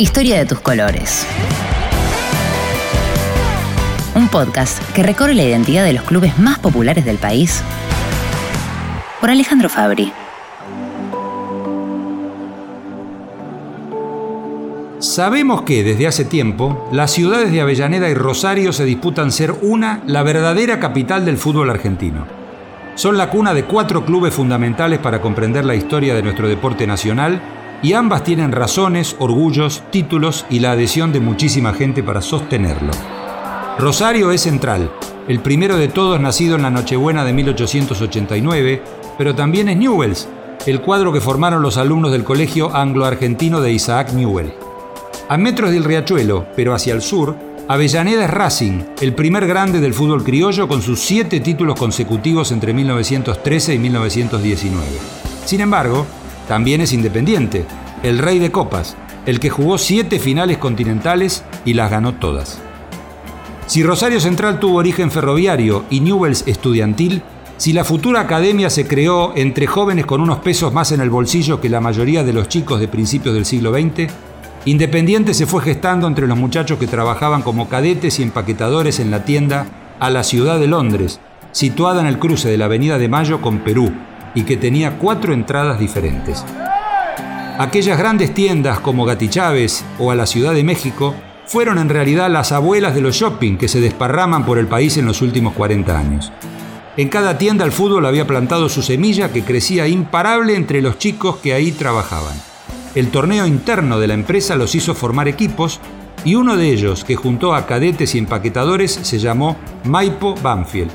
Historia de tus colores. Un podcast que recorre la identidad de los clubes más populares del país. Por Alejandro Fabri. Sabemos que desde hace tiempo las ciudades de Avellaneda y Rosario se disputan ser una, la verdadera capital del fútbol argentino. Son la cuna de cuatro clubes fundamentales para comprender la historia de nuestro deporte nacional y ambas tienen razones, orgullos, títulos y la adhesión de muchísima gente para sostenerlo. Rosario es central, el primero de todos nacido en la Nochebuena de 1889, pero también es Newells, el cuadro que formaron los alumnos del Colegio Anglo-Argentino de Isaac Newell. A metros del riachuelo, pero hacia el sur, Avellaneda es Racing, el primer grande del fútbol criollo con sus siete títulos consecutivos entre 1913 y 1919. Sin embargo, también es Independiente, el rey de copas, el que jugó siete finales continentales y las ganó todas. Si Rosario Central tuvo origen ferroviario y Newells estudiantil, si la futura academia se creó entre jóvenes con unos pesos más en el bolsillo que la mayoría de los chicos de principios del siglo XX, Independiente se fue gestando entre los muchachos que trabajaban como cadetes y empaquetadores en la tienda a la ciudad de Londres, situada en el cruce de la Avenida de Mayo con Perú, y que tenía cuatro entradas diferentes. Aquellas grandes tiendas como Gati Chávez o a la Ciudad de México fueron en realidad las abuelas de los shopping que se desparraman por el país en los últimos 40 años. En cada tienda el fútbol había plantado su semilla que crecía imparable entre los chicos que ahí trabajaban. El torneo interno de la empresa los hizo formar equipos y uno de ellos, que juntó a cadetes y empaquetadores, se llamó Maipo Banfield.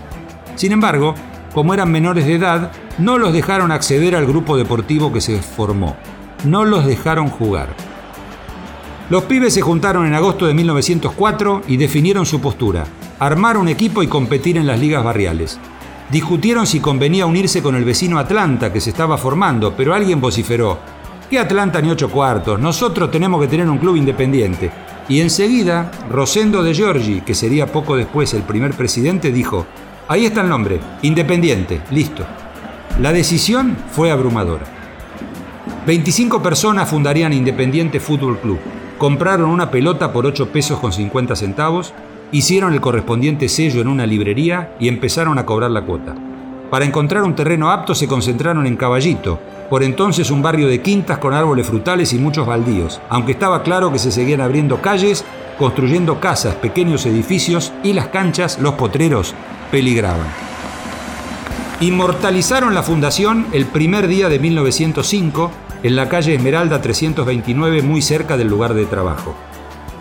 Sin embargo, como eran menores de edad, no los dejaron acceder al grupo deportivo que se formó. No los dejaron jugar. Los pibes se juntaron en agosto de 1904 y definieron su postura, armar un equipo y competir en las ligas barriales. Discutieron si convenía unirse con el vecino Atlanta que se estaba formando, pero alguien vociferó, ¿qué Atlanta ni ocho cuartos? Nosotros tenemos que tener un club independiente. Y enseguida, Rosendo de Giorgi, que sería poco después el primer presidente, dijo, Ahí está el nombre, Independiente, listo. La decisión fue abrumadora. 25 personas fundarían Independiente Fútbol Club. Compraron una pelota por 8 pesos con 50 centavos, hicieron el correspondiente sello en una librería y empezaron a cobrar la cuota. Para encontrar un terreno apto se concentraron en Caballito, por entonces un barrio de quintas con árboles frutales y muchos baldíos, aunque estaba claro que se seguían abriendo calles, construyendo casas, pequeños edificios y las canchas, los potreros, peligraban. Inmortalizaron la fundación el primer día de 1905 en la calle Esmeralda 329 muy cerca del lugar de trabajo.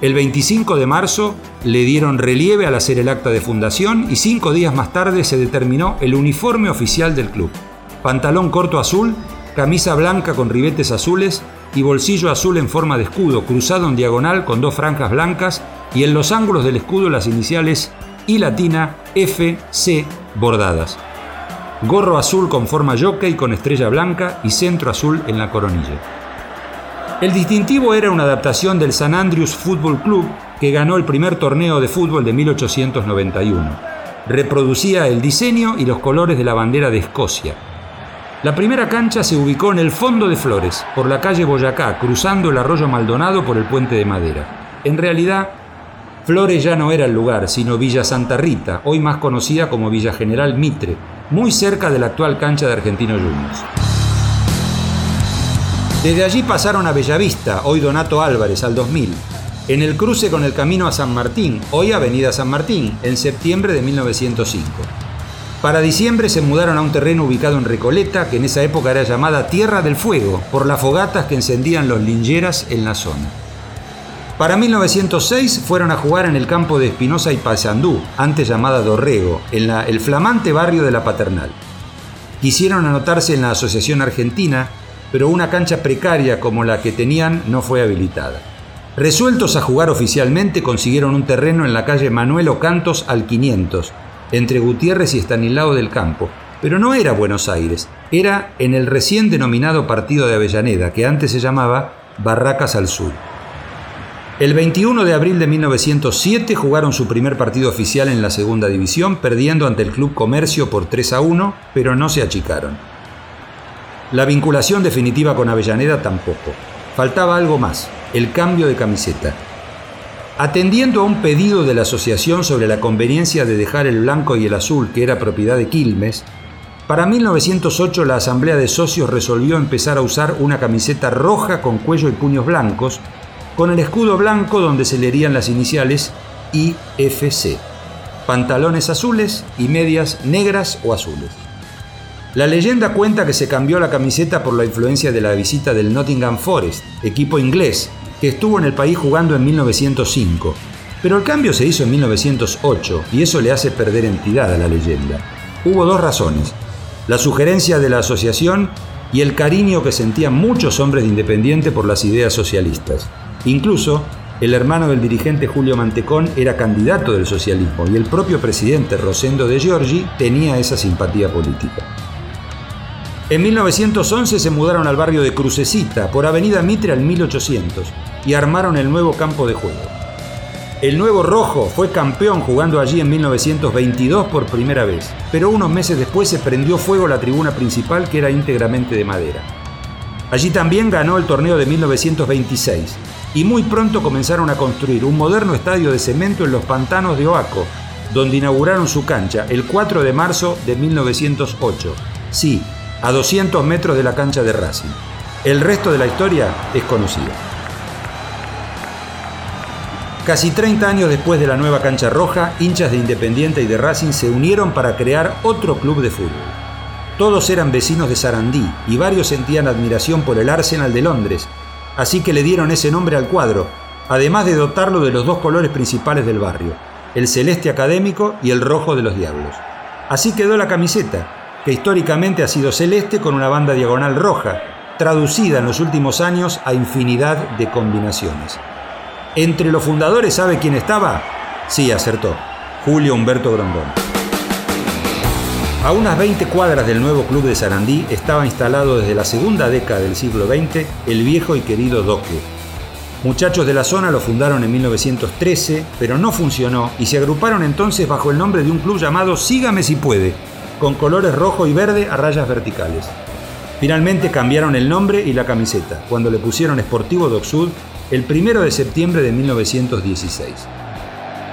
El 25 de marzo le dieron relieve al hacer el acta de fundación y cinco días más tarde se determinó el uniforme oficial del club. Pantalón corto azul, camisa blanca con ribetes azules y bolsillo azul en forma de escudo, cruzado en diagonal con dos franjas blancas y en los ángulos del escudo las iniciales y latina FC bordadas. Gorro azul con forma jockey con estrella blanca y centro azul en la coronilla. El distintivo era una adaptación del San Andrews Football Club que ganó el primer torneo de fútbol de 1891. Reproducía el diseño y los colores de la bandera de Escocia. La primera cancha se ubicó en el fondo de Flores, por la calle Boyacá, cruzando el arroyo Maldonado por el puente de madera. En realidad, Flores ya no era el lugar, sino Villa Santa Rita, hoy más conocida como Villa General Mitre, muy cerca de la actual cancha de Argentino Juniors. Desde allí pasaron a Bellavista, hoy Donato Álvarez, al 2000, en el cruce con el camino a San Martín, hoy Avenida San Martín, en septiembre de 1905. Para diciembre se mudaron a un terreno ubicado en Recoleta, que en esa época era llamada Tierra del Fuego, por las fogatas que encendían los lingeras en la zona. Para 1906 fueron a jugar en el campo de Espinosa y Paysandú, antes llamada Dorrego, en el flamante barrio de la Paternal. Quisieron anotarse en la Asociación Argentina, pero una cancha precaria como la que tenían no fue habilitada. Resueltos a jugar oficialmente, consiguieron un terreno en la calle Manuel Ocantos al 500, entre Gutiérrez y Estanislao del Campo, pero no era Buenos Aires, era en el recién denominado Partido de Avellaneda, que antes se llamaba Barracas al Sur. El 21 de abril de 1907 jugaron su primer partido oficial en la segunda división, perdiendo ante el Club Comercio por 3 a 1, pero no se achicaron. La vinculación definitiva con Avellaneda tampoco. Faltaba algo más. el cambio de camiseta. Atendiendo a un pedido de la asociación sobre la conveniencia de dejar el blanco y el azul, que era propiedad de Quilmes, para 1908 la Asamblea de Socios resolvió empezar a usar una camiseta roja con cuello y puños blancos, con el escudo blanco donde se leerían las iniciales IFC, pantalones azules y medias negras o azules. La leyenda cuenta que se cambió la camiseta por la influencia de la visita del Nottingham Forest, equipo inglés, que estuvo en el país jugando en 1905. Pero el cambio se hizo en 1908 y eso le hace perder entidad a la leyenda. Hubo dos razones la sugerencia de la asociación y el cariño que sentían muchos hombres de Independiente por las ideas socialistas. Incluso, el hermano del dirigente Julio Mantecón era candidato del socialismo y el propio presidente Rosendo de Giorgi tenía esa simpatía política. En 1911 se mudaron al barrio de Crucecita, por Avenida Mitre al 1800, y armaron el nuevo campo de juego. El nuevo rojo fue campeón jugando allí en 1922 por primera vez, pero unos meses después se prendió fuego la tribuna principal que era íntegramente de madera. Allí también ganó el torneo de 1926 y muy pronto comenzaron a construir un moderno estadio de cemento en los pantanos de Oaco, donde inauguraron su cancha el 4 de marzo de 1908. Sí, a 200 metros de la cancha de Racing. El resto de la historia es conocido. Casi 30 años después de la nueva cancha roja, hinchas de Independiente y de Racing se unieron para crear otro club de fútbol. Todos eran vecinos de Sarandí y varios sentían admiración por el Arsenal de Londres, así que le dieron ese nombre al cuadro, además de dotarlo de los dos colores principales del barrio, el celeste académico y el rojo de los diablos. Así quedó la camiseta, que históricamente ha sido celeste con una banda diagonal roja, traducida en los últimos años a infinidad de combinaciones. ¿Entre los fundadores sabe quién estaba? Sí, acertó. Julio Humberto Grondón. A unas 20 cuadras del nuevo club de Sarandí estaba instalado desde la segunda década del siglo XX el viejo y querido Doque. Muchachos de la zona lo fundaron en 1913, pero no funcionó y se agruparon entonces bajo el nombre de un club llamado Sígame si puede, con colores rojo y verde a rayas verticales. Finalmente cambiaron el nombre y la camiseta, cuando le pusieron Sportivo Docsud el 1 de septiembre de 1916.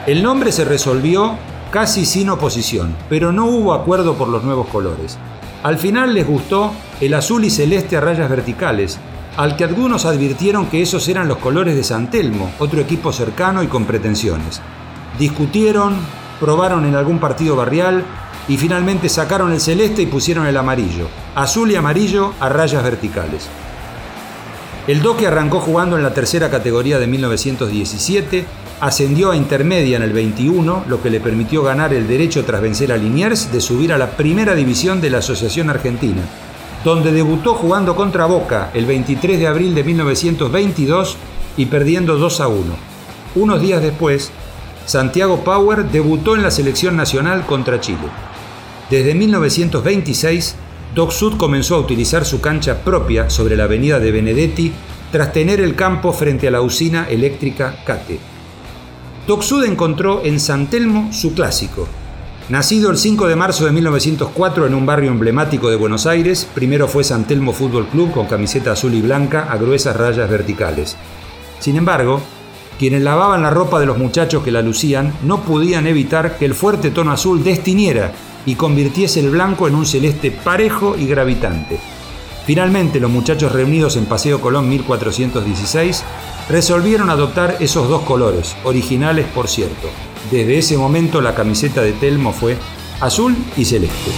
El nombre se resolvió casi sin oposición, pero no hubo acuerdo por los nuevos colores. Al final les gustó el azul y celeste a rayas verticales, al que algunos advirtieron que esos eran los colores de San Telmo, otro equipo cercano y con pretensiones. Discutieron, probaron en algún partido barrial y finalmente sacaron el celeste y pusieron el amarillo, azul y amarillo a rayas verticales. El Doque arrancó jugando en la tercera categoría de 1917, ascendió a intermedia en el 21, lo que le permitió ganar el derecho tras vencer a Liniers de subir a la primera división de la Asociación Argentina, donde debutó jugando contra Boca el 23 de abril de 1922 y perdiendo 2 a 1. Unos días después, Santiago Power debutó en la selección nacional contra Chile. Desde 1926 Doc Sud comenzó a utilizar su cancha propia sobre la avenida de Benedetti tras tener el campo frente a la usina eléctrica Cate. Sud encontró en San Telmo su clásico. Nacido el 5 de marzo de 1904 en un barrio emblemático de Buenos Aires, primero fue San Telmo Fútbol Club con camiseta azul y blanca a gruesas rayas verticales. Sin embargo, quienes lavaban la ropa de los muchachos que la lucían no podían evitar que el fuerte tono azul destiniera y convirtiese el blanco en un celeste parejo y gravitante. Finalmente, los muchachos reunidos en Paseo Colón 1416 resolvieron adoptar esos dos colores, originales por cierto. Desde ese momento la camiseta de Telmo fue azul y celeste.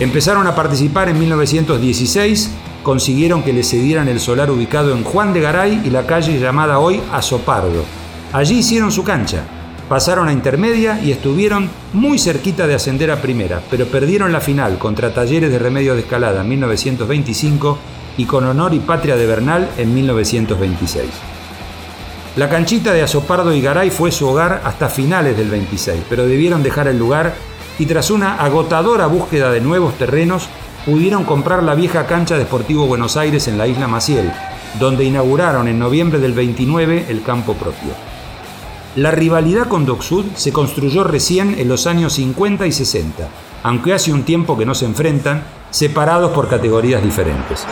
Empezaron a participar en 1916, consiguieron que le cedieran el solar ubicado en Juan de Garay y la calle llamada hoy Azopardo. Allí hicieron su cancha, pasaron a intermedia y estuvieron muy cerquita de ascender a primera, pero perdieron la final contra Talleres de Remedio de Escalada en 1925 y con Honor y Patria de Bernal en 1926. La canchita de Azopardo y Garay fue su hogar hasta finales del 26, pero debieron dejar el lugar y tras una agotadora búsqueda de nuevos terrenos, pudieron comprar la vieja cancha de Sportivo Buenos Aires en la isla Maciel, donde inauguraron en noviembre del 29 el campo propio. La rivalidad con Docsud se construyó recién en los años 50 y 60, aunque hace un tiempo que no se enfrentan, separados por categorías diferentes.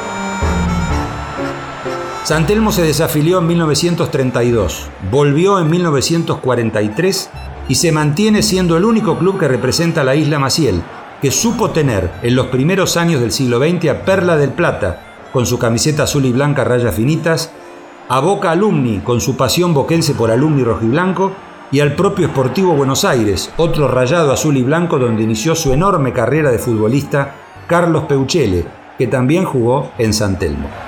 San Telmo se desafilió en 1932, volvió en 1943 y se mantiene siendo el único club que representa a la isla Maciel, que supo tener en los primeros años del siglo XX a Perla del Plata, con su camiseta azul y blanca rayas finitas, a Boca Alumni, con su pasión boquense por Alumni rojiblanco, y al propio Sportivo Buenos Aires, otro rayado azul y blanco donde inició su enorme carrera de futbolista Carlos Peuchele, que también jugó en San Telmo.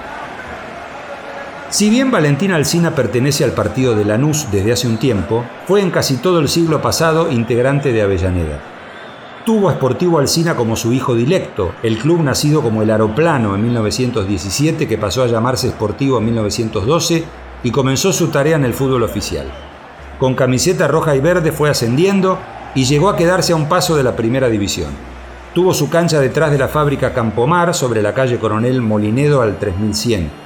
Si bien Valentín Alsina pertenece al partido de Lanús desde hace un tiempo, fue en casi todo el siglo pasado integrante de Avellaneda. Tuvo a Sportivo Alsina como su hijo directo, el club nacido como el Aeroplano en 1917 que pasó a llamarse Sportivo en 1912 y comenzó su tarea en el fútbol oficial. Con camiseta roja y verde fue ascendiendo y llegó a quedarse a un paso de la primera división. Tuvo su cancha detrás de la fábrica Campomar sobre la calle Coronel Molinedo al 3100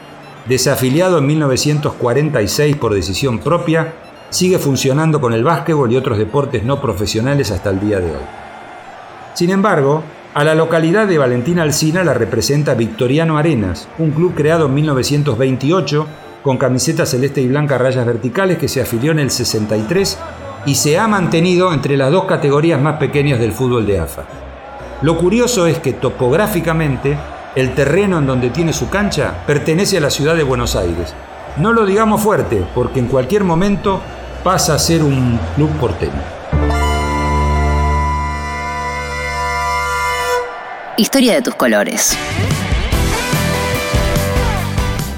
Desafiliado en 1946 por decisión propia, sigue funcionando con el básquetbol y otros deportes no profesionales hasta el día de hoy. Sin embargo, a la localidad de Valentina Alsina la representa Victoriano Arenas, un club creado en 1928 con camiseta celeste y blanca rayas verticales que se afilió en el 63 y se ha mantenido entre las dos categorías más pequeñas del fútbol de AFA. Lo curioso es que topográficamente el terreno en donde tiene su cancha pertenece a la ciudad de Buenos Aires. No lo digamos fuerte, porque en cualquier momento pasa a ser un club porteño. Historia de tus colores.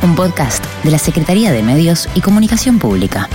Un podcast de la Secretaría de Medios y Comunicación Pública.